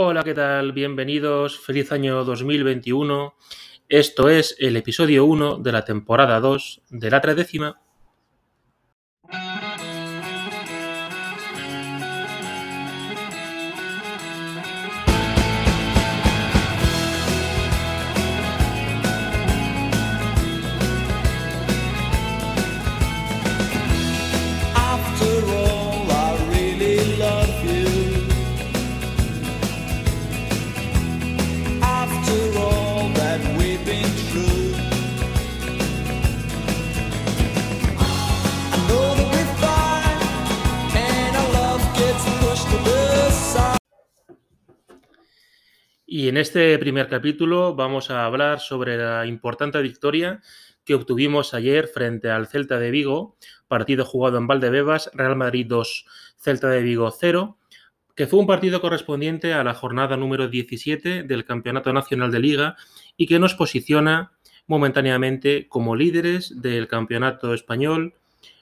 Hola, ¿qué tal? Bienvenidos, feliz año 2021. Esto es el episodio 1 de la temporada 2 de la tredécima. Y en este primer capítulo vamos a hablar sobre la importante victoria que obtuvimos ayer frente al Celta de Vigo, partido jugado en Valdebebas, Real Madrid 2, Celta de Vigo 0, que fue un partido correspondiente a la jornada número 17 del Campeonato Nacional de Liga y que nos posiciona momentáneamente como líderes del Campeonato Español,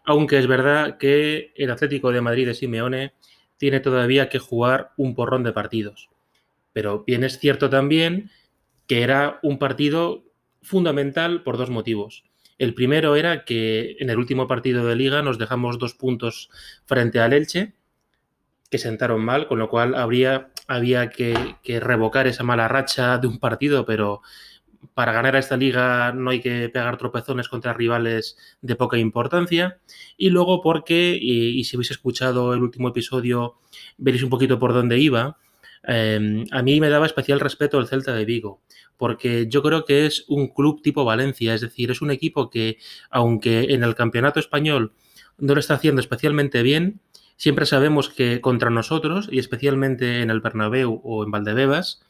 aunque es verdad que el Atlético de Madrid de Simeone tiene todavía que jugar un porrón de partidos. Pero bien es cierto también que era un partido fundamental por dos motivos. El primero era que en el último partido de liga nos dejamos dos puntos frente al Elche, que sentaron mal, con lo cual habría, había que, revocar esa mala racha de un partido, pero para ganar a esta liga no hay que pegar tropezones contra rivales de poca importancia. Y luego porque, y si habéis escuchado el último episodio, veréis un poquito por dónde iba, eh, a mí me daba especial respeto el Celta de Vigo, porque yo creo que es un club tipo Valencia, es decir, es un equipo que, aunque en el campeonato español no lo está haciendo especialmente bien, siempre sabemos que contra nosotros, y especialmente en el Bernabéu o en Valdebebas,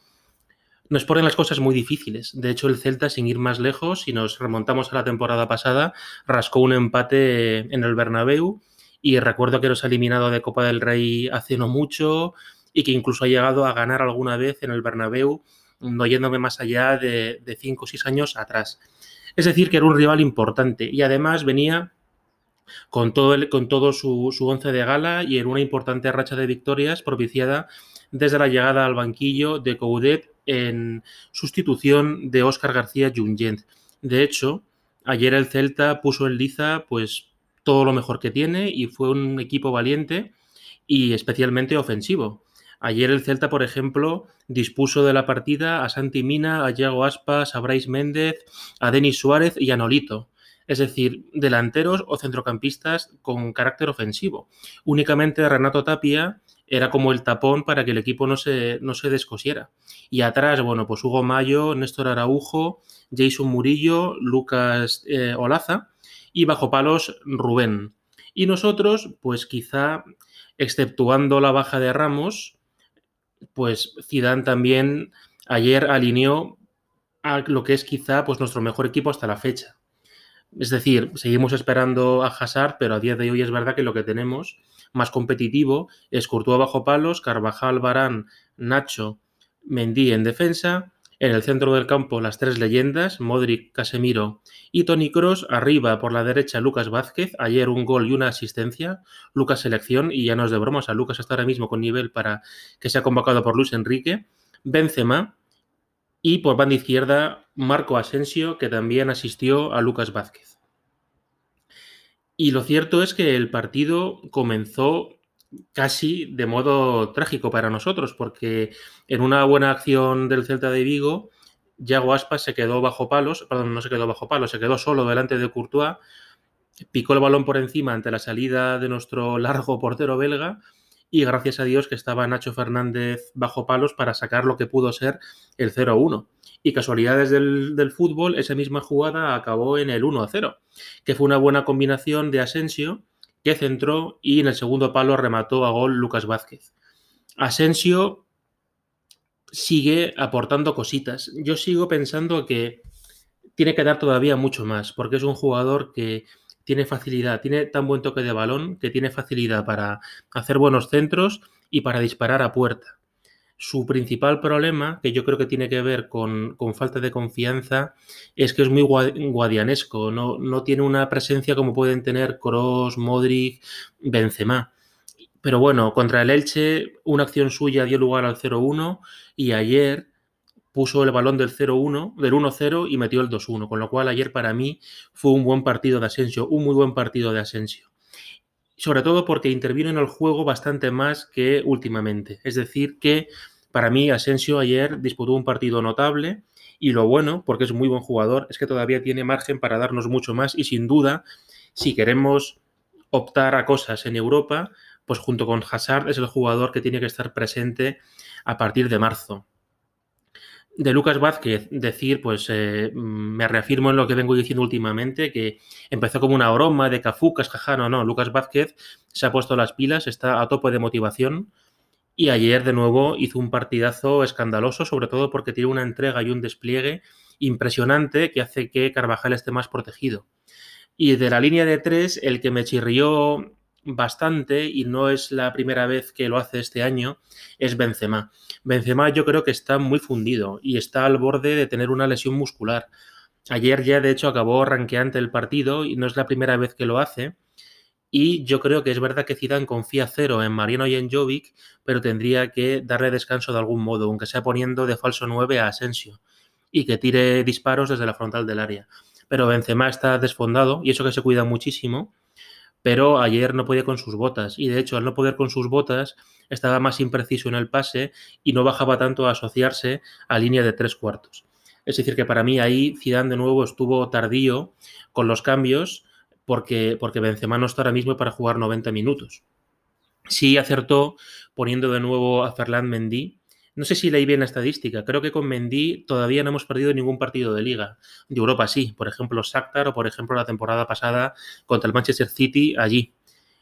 nos ponen las cosas muy difíciles. De hecho, el Celta, sin ir más lejos, si nos remontamos a la temporada pasada, rascó un empate en el Bernabéu y recuerdo que nos ha eliminado de Copa del Rey hace no mucho y que incluso ha llegado a ganar alguna vez en el Bernabéu, no yéndome más allá de, cinco o seis años atrás. Es decir, que era un rival importante y además venía con todo, con todo su, su once de gala y en una importante racha de victorias propiciada desde la llegada al banquillo de Coudet en sustitución de Óscar García Junyent. De hecho, ayer el Celta puso en liza pues todo lo mejor que tiene y fue un equipo valiente y especialmente ofensivo. Ayer el Celta, por ejemplo, dispuso de la partida a Santi Mina, a Yago Aspas, a Brais Méndez, a Denis Suárez y a Nolito. Es decir, delanteros o centrocampistas con carácter ofensivo. Únicamente Renato Tapia era como el tapón para que el equipo no se, no se descosiera. Y atrás, bueno, pues Hugo Mayo, Néstor Araujo, Jason Murillo, Lucas eh, Olaza y bajo palos Rubén. Y nosotros, pues quizá, exceptuando la baja de Ramos, pues Zidane también ayer alineó a lo que es quizá pues nuestro mejor equipo hasta la fecha. Es decir, seguimos esperando a Hazard, pero a día de hoy es verdad que lo que tenemos más competitivo es Courtois bajo palos, Carvajal, Barán, Nacho, Mendy en defensa, en el centro del campo las tres leyendas, Modric, Casemiro y Tony Cross, arriba por la derecha Lucas Vázquez, ayer un gol y una asistencia, Lucas selección. Y ya no es de bromas, a Lucas está ahora mismo con nivel para que sea convocado por Luis Enrique, Benzema y por banda izquierda Marco Asensio que también asistió a Lucas Vázquez. Y lo cierto es que el partido comenzó casi de modo trágico para nosotros, porque en una buena acción del Celta de Vigo, Yago Aspas se quedó bajo palos, perdón, no se quedó bajo palos, se quedó solo delante de Courtois, picó el balón por encima ante la salida de nuestro largo portero belga y gracias a Dios que estaba Nacho Fernández bajo palos para sacar lo que pudo ser el 0-1. Y casualidades del, del, fútbol, esa misma jugada acabó en el 1-0, que fue una buena combinación de Asensio, que centró y en el segundo palo remató a gol Lucas Vázquez. Asensio sigue aportando cositas. Yo sigo pensando que tiene que dar todavía mucho más, porque es un jugador que tiene facilidad, tiene tan buen toque de balón que tiene facilidad para hacer buenos centros y para disparar a puerta. Su principal problema, que yo creo que tiene que ver con, con falta de confianza, es que es muy guadianesco, no, no tiene una presencia como pueden tener Kroos, Modric, Benzema. Pero bueno, contra el Elche, una acción suya dio lugar al 0-1 y ayer puso el balón del 0-1, del 1-0 y metió el 2-1, con lo cual ayer para mí fue un buen partido de Asensio, un muy buen partido de Asensio. Sobre todo porque intervino en el juego bastante más que últimamente. Es decir, que para mí Asensio ayer disputó un partido notable y lo bueno, porque es muy buen jugador, es que todavía tiene margen para darnos mucho más y sin duda, si queremos optar a cosas en Europa, pues junto con Hazard es el jugador que tiene que estar presente a partir de marzo de Lucas Vázquez decir, pues eh, me reafirmo en lo que vengo diciendo últimamente, que empezó como una broma de cafucas, jaja, no, no, Lucas Vázquez se ha puesto las pilas, está a tope de motivación y ayer de nuevo hizo un partidazo escandaloso, sobre todo porque tiene una entrega y un despliegue impresionante que hace que Carvajal esté más protegido. Y de la línea de tres, el que me chirrió bastante y no es la primera vez que lo hace este año, es Benzema. Benzema yo creo que está muy fundido y está al borde de tener una lesión muscular. Ayer ya de hecho acabó ranqueante el partido y no es la primera vez que lo hace. Y yo creo que es verdad que Zidane confía cero en Mariano y en Jovic, pero tendría que darle descanso de algún modo, aunque sea poniendo de falso 9 a Asensio y que tire disparos desde la frontal del área. Pero Benzema está desfondado y eso que se cuida muchísimo pero ayer no podía con sus botas y de hecho al no poder con sus botas estaba más impreciso en el pase y no bajaba tanto a asociarse a línea de tres cuartos. Es decir, que para mí ahí Zidane de nuevo estuvo tardío con los cambios porque, porque Benzema no está ahora mismo para jugar 90 minutos. Sí acertó poniendo de nuevo a Ferland Mendy, no sé si leí bien la estadística. Creo que con Mendy todavía no hemos perdido ningún partido de liga. De Europa sí. Por ejemplo, Shakhtar o por ejemplo la temporada pasada contra el Manchester City allí,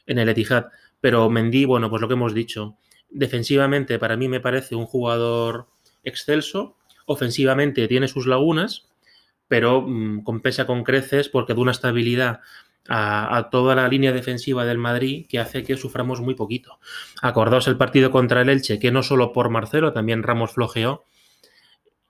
en el Etihad. Pero Mendy, bueno, pues lo que hemos dicho. Defensivamente para mí me parece un jugador excelso. Ofensivamente tiene sus lagunas, pero mmm, compensa con creces porque de una estabilidad a, toda la línea defensiva del Madrid que hace que suframos muy poquito. Acordaos el partido contra el Elche, que no solo por Marcelo, también Ramos flojeó.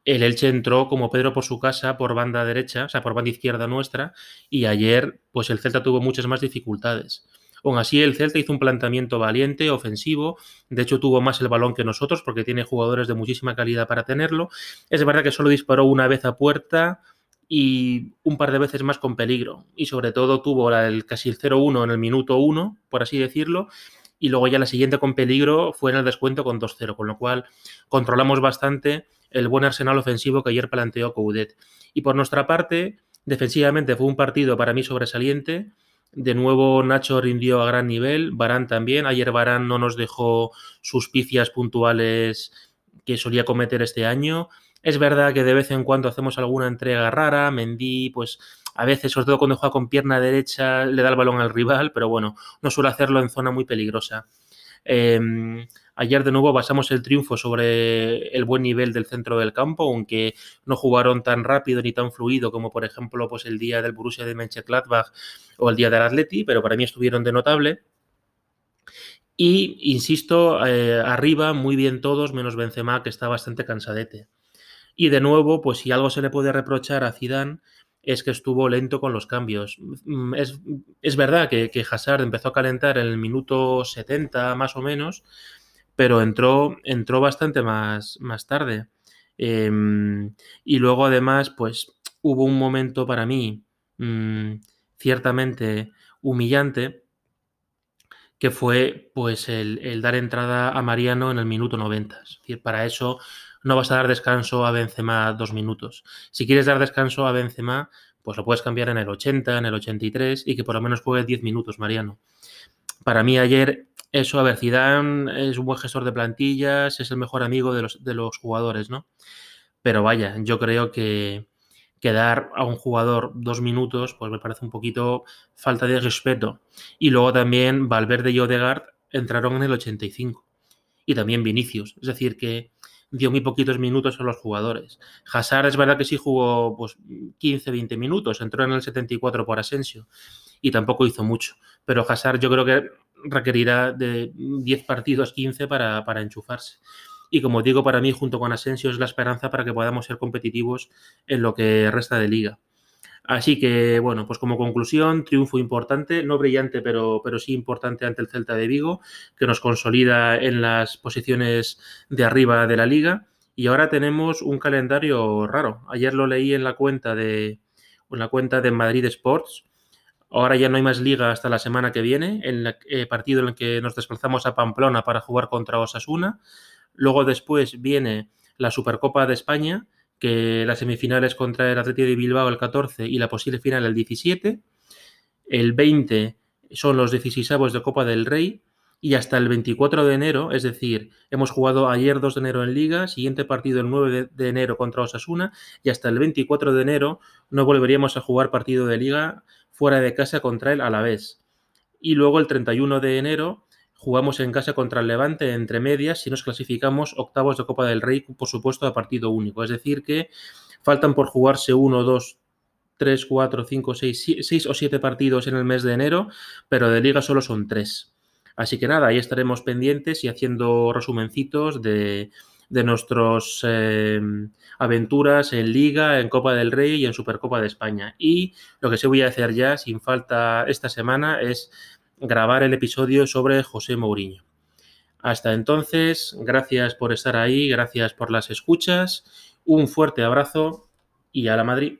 El Elche entró como Pedro por su casa, por banda derecha, o sea, por banda izquierda nuestra, y ayer, pues el Celta tuvo muchas más dificultades. Aún así, el Celta hizo un planteamiento valiente, ofensivo. De hecho, tuvo más el balón que nosotros porque tiene jugadores de muchísima calidad para tenerlo. Es verdad que solo disparó una vez a puerta, y un par de veces más con peligro. Y sobre todo tuvo el, casi el 0-1 en el minuto 1, por así decirlo, y luego ya la siguiente con peligro fue en el descuento con 2-0, con lo cual controlamos bastante el buen arsenal ofensivo que ayer planteó Coudet. Y por nuestra parte, defensivamente fue un partido para mí sobresaliente. De nuevo Nacho rindió a gran nivel, Barán también. Ayer Barán no nos dejó suspicias puntuales que solía cometer este año. Es verdad que de vez en cuando hacemos alguna entrega rara, Mendy, pues a veces, sobre todo cuando juega con pierna derecha, le da el balón al rival, pero bueno, no suele hacerlo en zona muy peligrosa. Eh, ayer de nuevo basamos el triunfo sobre el buen nivel del centro del campo, aunque no jugaron tan rápido ni tan fluido como por ejemplo pues el día del Borussia de Mönchengladbach o el día del Atleti, pero para mí estuvieron de notable. Y insisto, eh, arriba muy bien todos, menos Benzema que está bastante cansadete. Y de nuevo, pues si algo se le puede reprochar a Zidane es que estuvo lento con los cambios. Mm, es, es verdad que, que, Hazard empezó a calentar en el minuto 70 más o menos, pero entró, entró bastante más, más tarde. Eh, y luego además, pues hubo un momento para mí mmm, ciertamente humillante, que fue pues el, el, dar entrada a Mariano en el minuto 90. Es decir, para eso no vas a dar descanso a Benzema dos minutos. Si quieres dar descanso a Benzema, pues lo puedes cambiar en el 80, en el 83 y que por lo menos juegue 10 minutos, Mariano. Para mí ayer, eso, a ver, Zidane es un buen gestor de plantillas, es el mejor amigo de los, de los jugadores, ¿no? Pero vaya, yo creo que, que dar a un jugador dos minutos, pues me parece un poquito falta de respeto. Y luego también Valverde y Odegaard entraron en el 85. Y también Vinicius. Es decir, que dio muy poquitos minutos a los jugadores. Hazard es verdad que sí jugó pues, 15, 20 minutos, entró en el 74 por Asensio y tampoco hizo mucho. Pero Hazard yo creo que requerirá de 10 partidos, 15 para, para enchufarse. Y como digo, para mí, junto con Asensio, es la esperanza para que podamos ser competitivos en lo que resta de liga. Así que, bueno, pues como conclusión, triunfo importante, no brillante, pero, pero sí importante ante el Celta de Vigo, que nos consolida en las posiciones de arriba de la liga. Y ahora tenemos un calendario raro. Ayer lo leí en la cuenta de, en la cuenta de Madrid Sports. Ahora ya no hay más liga hasta la semana que viene, en el eh, partido en el que nos desplazamos a Pamplona para jugar contra Osasuna. Luego después viene la Supercopa de España, que las semifinales contra el Atlético de Bilbao el 14 y la posible final el 17. El 20 son los 16 de Copa del Rey y hasta el 24 de enero, es decir, hemos jugado ayer 2 de enero en Liga, siguiente partido el 9 de, enero contra Osasuna y hasta el 24 de enero no volveríamos a jugar partido de Liga fuera de casa contra el Alavés. Y luego el 31 de enero jugamos en casa contra el Levante entre medias si nos clasificamos octavos de Copa del Rey, por supuesto, a partido único. Es decir, que faltan por jugarse uno, dos, tres, cuatro, cinco, seis, seis o siete partidos en el mes de enero, pero de liga solo son tres. Así que nada, ahí estaremos pendientes y haciendo resumencitos de, de nuestras eh, aventuras en Liga, en Copa del Rey y en Supercopa de España. Y lo que sí voy a hacer ya, sin falta esta semana, es grabar el episodio sobre José Mourinho. Hasta entonces, gracias por estar ahí, gracias por las escuchas, un fuerte abrazo y a la Madrid.